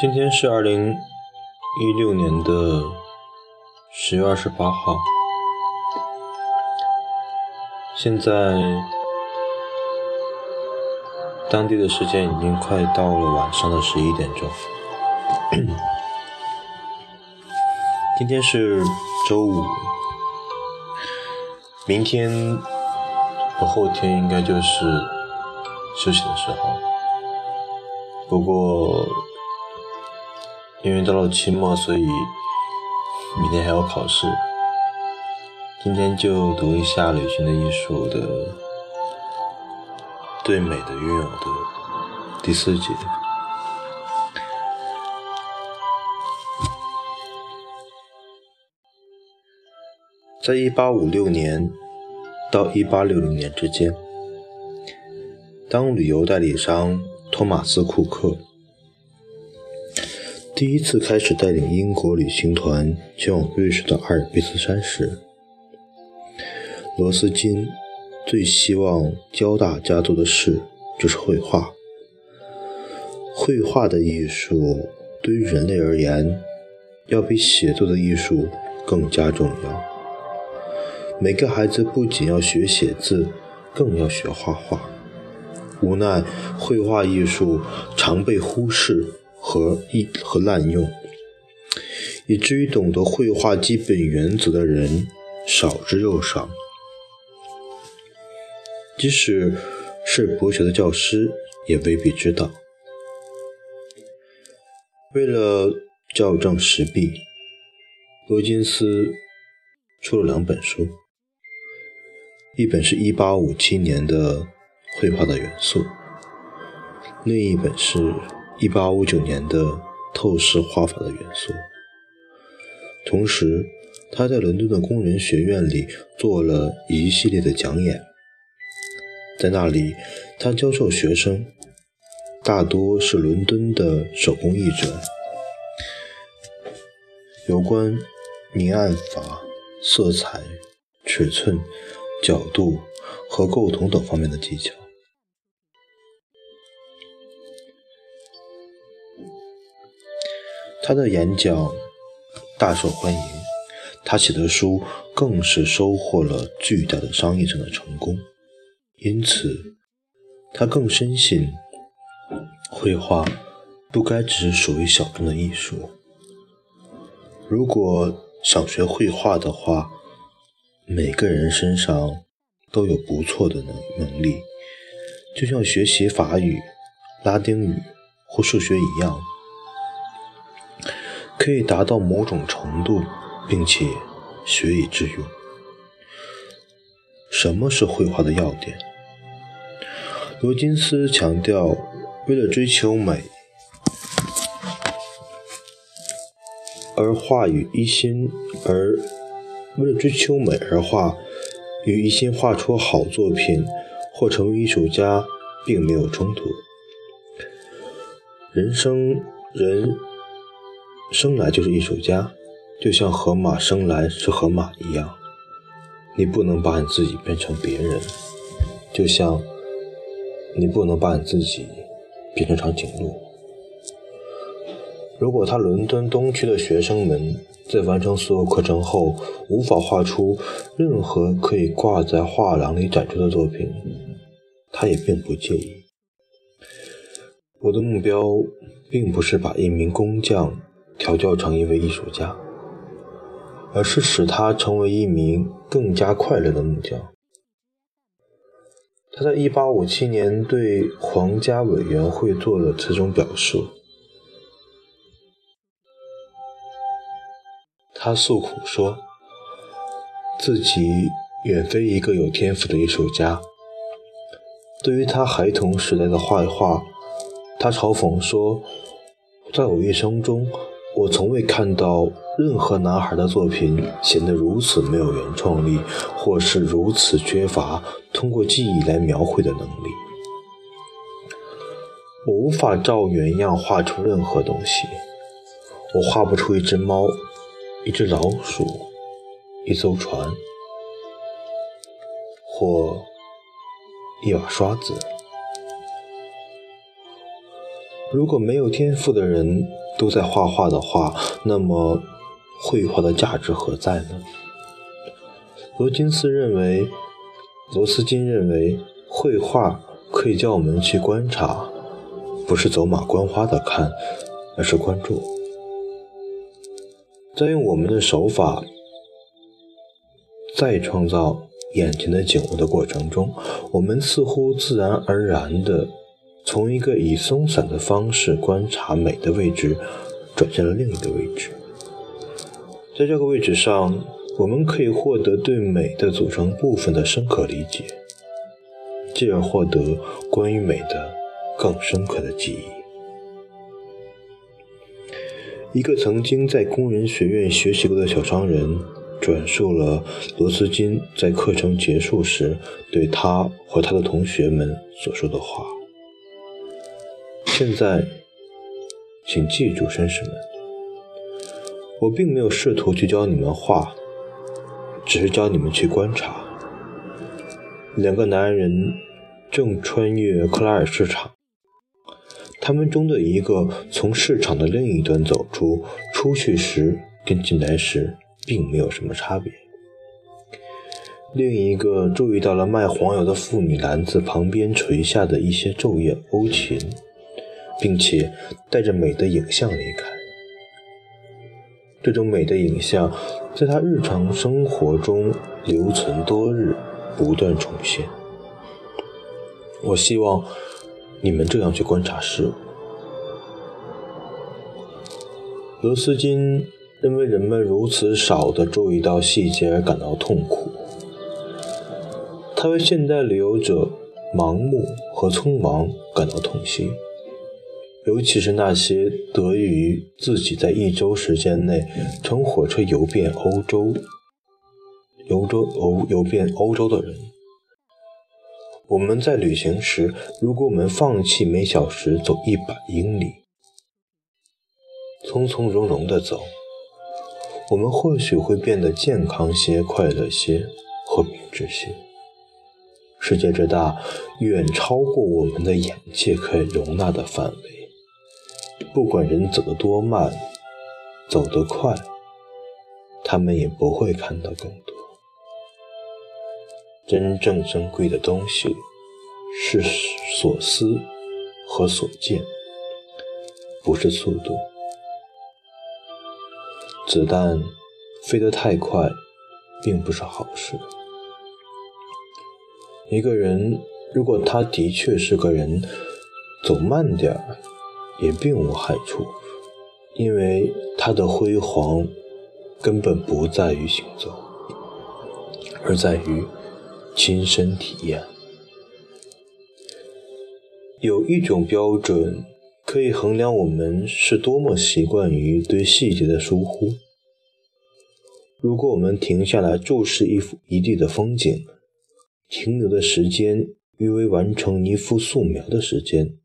今天是二零一六年的十月二十八号，现在当地的时间已经快到了晚上的十一点钟。今天是周五，明天和后天应该就是休息的时候，不过。因为到了期末，所以明天还要考试。今天就读一下《旅行的艺术》的对美的拥有的第四节。在一八五六年到一八六零年之间，当旅游代理商托马斯·库克。第一次开始带领英国旅行团前往瑞士的阿尔卑斯山时，罗斯金最希望教大家做的事就是绘画。绘画的艺术对于人类而言，要比写作的艺术更加重要。每个孩子不仅要学写字，更要学画画。无奈，绘画艺术常被忽视。和一和滥用，以至于懂得绘画基本原则的人少之又少。即使是博学的教师，也未必知道。为了校正时弊，罗金斯出了两本书，一本是一八五七年的《绘画的元素》，另一本是。一八五九年的透视画法的元素。同时，他在伦敦的工人学院里做了一系列的讲演，在那里，他教授学生，大多是伦敦的手工艺者，有关明暗法、色彩、尺寸、角度和构图等方面的技巧。他的演讲大受欢迎，他写的书更是收获了巨大的商业上的成功。因此，他更深信，绘画不该只是属于小众的艺术。如果想学绘画的话，每个人身上都有不错的能能力，就像学习法语、拉丁语或数学一样。可以达到某种程度，并且学以致用。什么是绘画的要点？罗金斯强调，为了追求美而画与一心，而为了追求美而画，与一心画出好作品或成为艺术家，并没有冲突。人生人。生来就是艺术家，就像河马生来是河马一样。你不能把你自己变成别人，就像你不能把你自己变成长颈鹿。如果他伦敦东区的学生们在完成所有课程后无法画出任何可以挂在画廊里展出的作品，他也并不介意。我的目标并不是把一名工匠。调教成一位艺术家，而是使他成为一名更加快乐的木匠。他在1857年对皇家委员会做了此种表述。他诉苦说，自己远非一个有天赋的艺术家。对于他孩童时代的画画，他嘲讽说，在我一生中。我从未看到任何男孩的作品显得如此没有原创力，或是如此缺乏通过记忆来描绘的能力。我无法照原样画出任何东西。我画不出一只猫、一只老鼠、一艘船，或一把刷子。如果没有天赋的人，都在画画的话，那么绘画的价值何在呢？罗金斯认为，罗斯金认为，绘画可以叫我们去观察，不是走马观花的看，而是关注。在用我们的手法再创造眼前的景物的过程中，我们似乎自然而然地从一个以松散的方式观察美的位置，转向了另一个位置。在这个位置上，我们可以获得对美的组成部分的深刻理解，进而获得关于美的更深刻的记忆。一个曾经在工人学院学习过的小商人，转述了罗斯金在课程结束时对他和他的同学们所说的话。现在，请记住，绅士们，我并没有试图去教你们画，只是教你们去观察。两个男人正穿越克拉尔市场。他们中的一个从市场的另一端走出，出去时跟进来时并没有什么差别。另一个注意到了卖黄油的妇女篮子旁边垂下的一些昼夜欧芹，并且带着美的影像离开。这种美的影像在他日常生活中留存多日，不断重现。我希望。你们这样去观察事物。罗斯金认为人们如此少地注意到细节而感到痛苦。他为现代旅游者盲目和匆忙感到痛心，尤其是那些得益于自己在一周时间内乘火车游遍欧洲、游洲欧游遍欧洲的人。我们在旅行时，如果我们放弃每小时走一百英里，从从容容地走，我们或许会变得健康些、快乐些和明智些。世界之大，远超过我们的眼界可以容纳的范围。不管人走得多慢，走得快，他们也不会看到更多。真正珍贵的东西是所思和所见，不是速度。子弹飞得太快，并不是好事。一个人如果他的确是个人，走慢点儿也并无害处，因为它的辉煌根本不在于行走，而在于。亲身体验，有一种标准可以衡量我们是多么习惯于对细节的疏忽。如果我们停下来注视一幅一地的风景，停留的时间约为完成一幅素描的时间，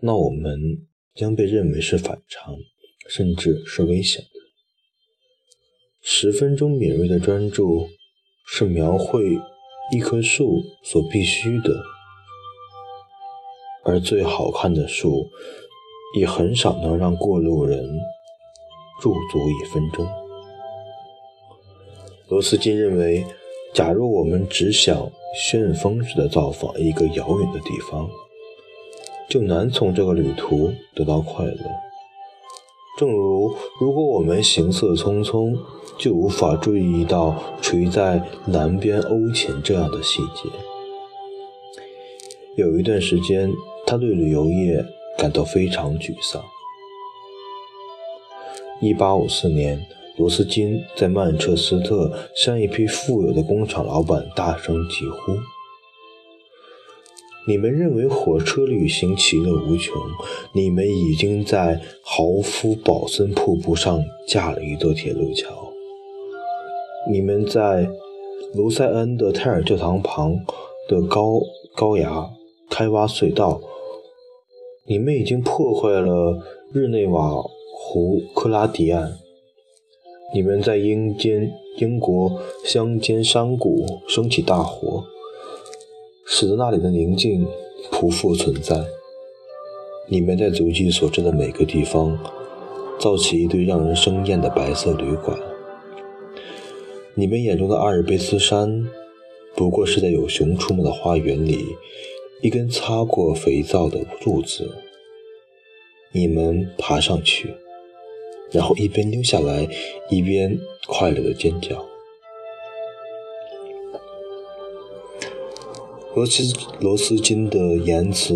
那我们将被认为是反常，甚至是危险的。十分钟敏锐的专注。是描绘一棵树所必须的，而最好看的树也很少能让过路人驻足一分钟。罗斯金认为，假如我们只想旋风似的造访一个遥远的地方，就难从这个旅途得到快乐。正如，如果我们行色匆匆，就无法注意到垂在南边欧前这样的细节。有一段时间，他对旅游业感到非常沮丧。1854年，罗斯金在曼彻斯特向一批富有的工厂老板大声疾呼。你们认为火车旅行其乐无穷？你们已经在豪夫堡森瀑布上架了一座铁路桥。你们在卢塞恩的泰尔教堂旁的高高崖开挖隧道。你们已经破坏了日内瓦湖克拉迪岸。你们在英间英国乡间山谷升起大火。使得那里的宁静匍匐存在。你们在足迹所至的每个地方，造起一堆让人生厌的白色旅馆。你们眼中的阿尔卑斯山，不过是在有熊出没的花园里一根擦过肥皂的柱子。你们爬上去，然后一边溜下来，一边快乐的尖叫。罗斯罗斯金的言辞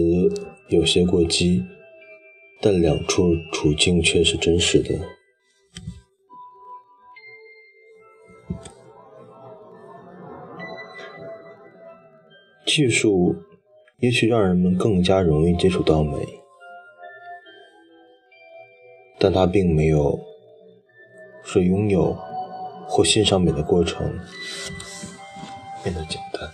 有些过激，但两处处境却是真实的。技术也许让人们更加容易接触到美，但它并没有使拥有或欣赏美的过程变得简单。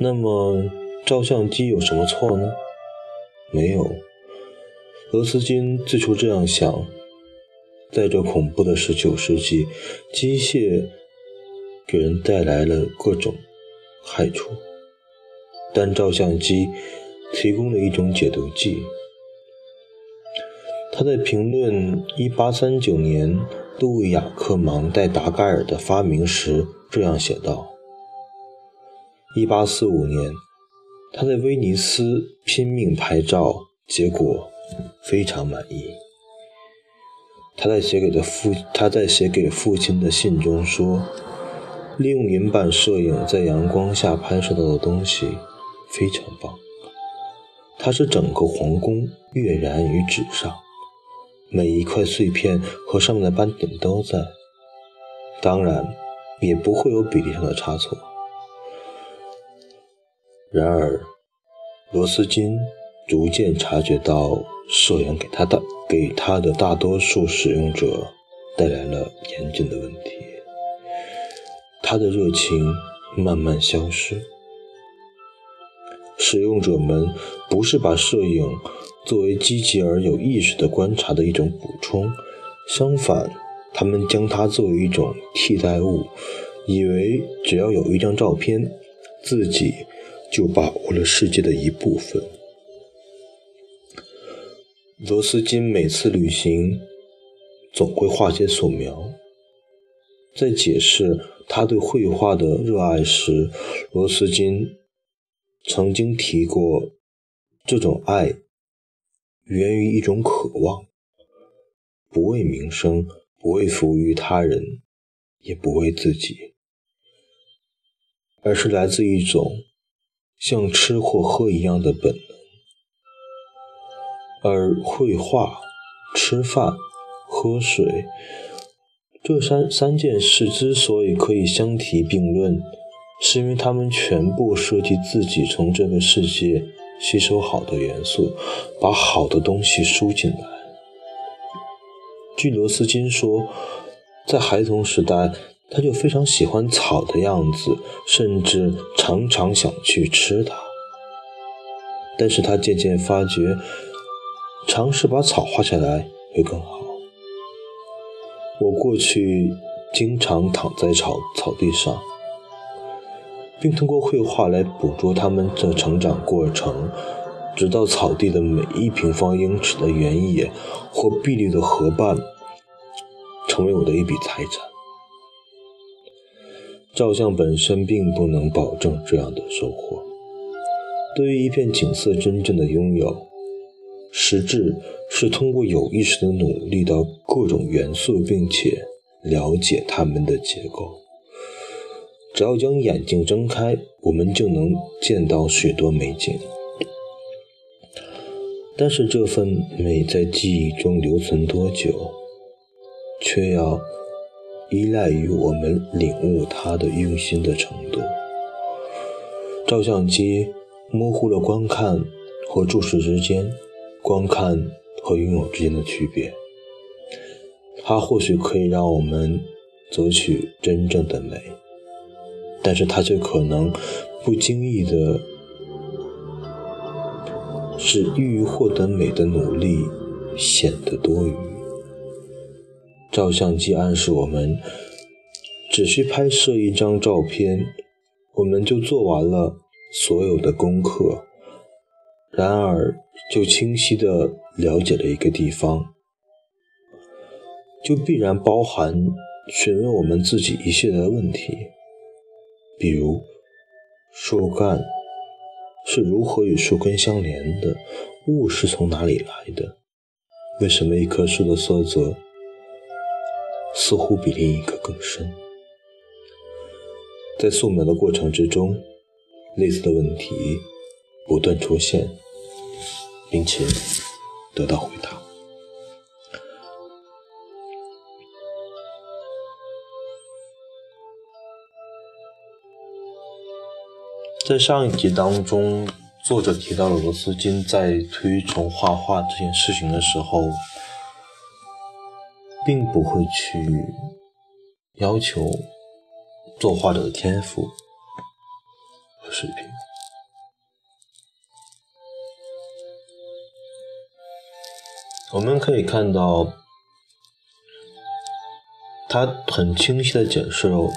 那么，照相机有什么错呢？没有。罗斯金最初这样想：在这恐怖的19世纪，机械给人带来了各种害处，但照相机提供了一种解毒剂。他在评论1839年路易雅克·芒代达盖尔的发明时这样写道。一八四五年，他在威尼斯拼命拍照，结果非常满意。他在写给的父他在写给父亲的信中说：“利用银版摄影在阳光下拍摄到的东西非常棒。它使整个皇宫跃然于纸上，每一块碎片和上面的斑点都在，当然也不会有比例上的差错。”然而，罗斯金逐渐察觉到，摄影给他的给他的大多数使用者带来了严峻的问题。他的热情慢慢消失。使用者们不是把摄影作为积极而有意识的观察的一种补充，相反，他们将它作为一种替代物，以为只要有一张照片，自己。就把握了世界的一部分。罗斯金每次旅行总会画些素描。在解释他对绘画的热爱时，罗斯金曾经提过，这种爱源于一种渴望，不为名声，不为服务于他人，也不为自己，而是来自一种。像吃或喝一样的本能，而绘画、吃饭、喝水这三三件事之所以可以相提并论，是因为它们全部涉及自己从这个世界吸收好的元素，把好的东西输进来。据罗斯金说，在孩童时代。他就非常喜欢草的样子，甚至常常想去吃它。但是他渐渐发觉，尝试把草画下来会更好。我过去经常躺在草草地上，并通过绘画来捕捉它们的成长过程，直到草地的每一平方英尺的原野或碧绿的河畔，成为我的一笔财产。照相本身并不能保证这样的收获。对于一片景色真正的拥有，实质是通过有意识的努力到各种元素，并且了解它们的结构。只要将眼睛睁开，我们就能见到许多美景。但是这份美在记忆中留存多久，却要……依赖于我们领悟它的用心的程度。照相机模糊了观看和注视之间、观看和拥有之间的区别。它或许可以让我们择取真正的美，但是它却可能不经意的使欲获得美的努力显得多余。照相机暗示我们，只需拍摄一张照片，我们就做完了所有的功课。然而就清晰地了解了一个地方，就必然包含询问我们自己一系列的问题，比如树干是如何与树根相连的？雾是从哪里来的？为什么一棵树的色泽似乎比另一个更深？在素描的过程之中，类似的问题不断出现，并且得到回答。在上一集当中，作者提到了罗斯金在推崇画画这件事情的时候，并不会去要求。作画者的天赋和水平，我们可以看到，他很清晰的解释了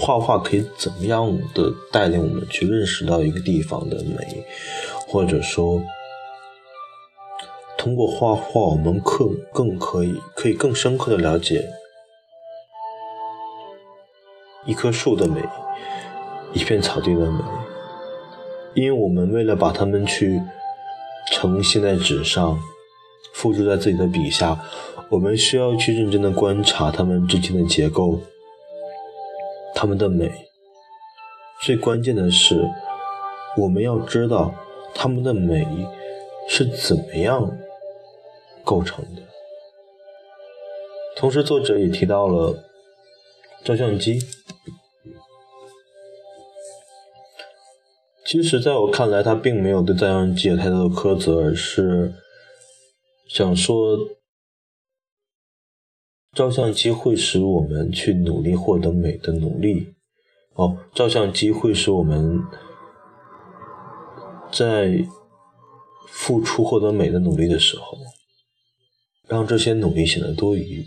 画画可以怎么样的带领我们去认识到一个地方的美，或者说，通过画画，我们可更可以可以更深刻的了解。一棵树的美，一片草地的美，因为我们为了把它们去呈现在纸上，复制在自己的笔下，我们需要去认真的观察它们之间的结构，它们的美。最关键的是，我们要知道它们的美是怎么样构成的。同时，作者也提到了照相机。其实，在我看来，他并没有对照相机有太多的苛责，而是想说，照相机会使我们去努力获得美的努力。哦，照相机会使我们在付出获得美的努力的时候，让这些努力显得多余。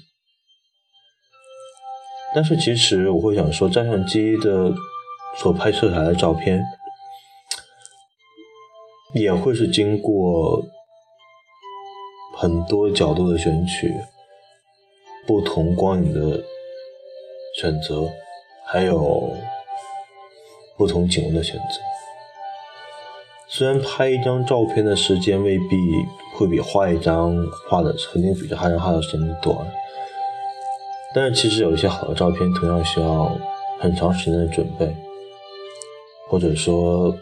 但是，其实我会想说，照相机的所拍摄下来的照片。也会是经过很多角度的选取，不同光影的选择，还有不同景物的选择。虽然拍一张照片的时间未必会比画一张画的肯定比这画一张画的时间短，但是其实有一些好的照片同样需要很长时间的准备，或者说。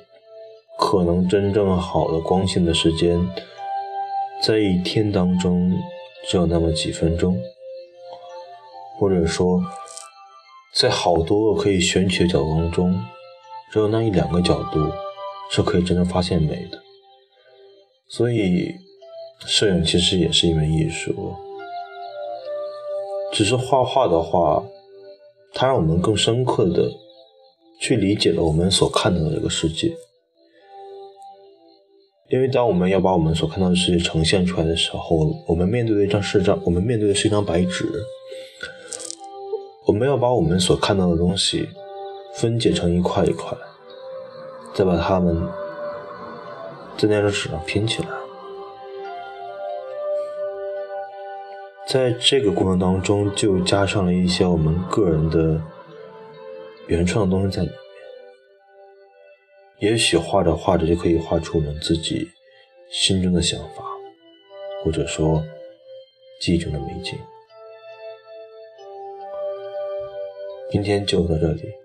可能真正好的光线的时间，在一天当中只有那么几分钟，或者说，在好多个可以选取的角度当中，只有那一两个角度是可以真正发现美的。所以，摄影其实也是一门艺术。只是画画的话，它让我们更深刻的去理解了我们所看到的这个世界。因为当我们要把我们所看到的世界呈现出来的时候，我们面对的一张是张，我们面对的是一张白纸。我们要把我们所看到的东西分解成一块一块，再把它们在那张纸上拼起来。在这个过程当中，就加上了一些我们个人的原创的东西在里面。也许画着画着就可以画出我们自己心中的想法，或者说记忆中的美景。今天就到这里。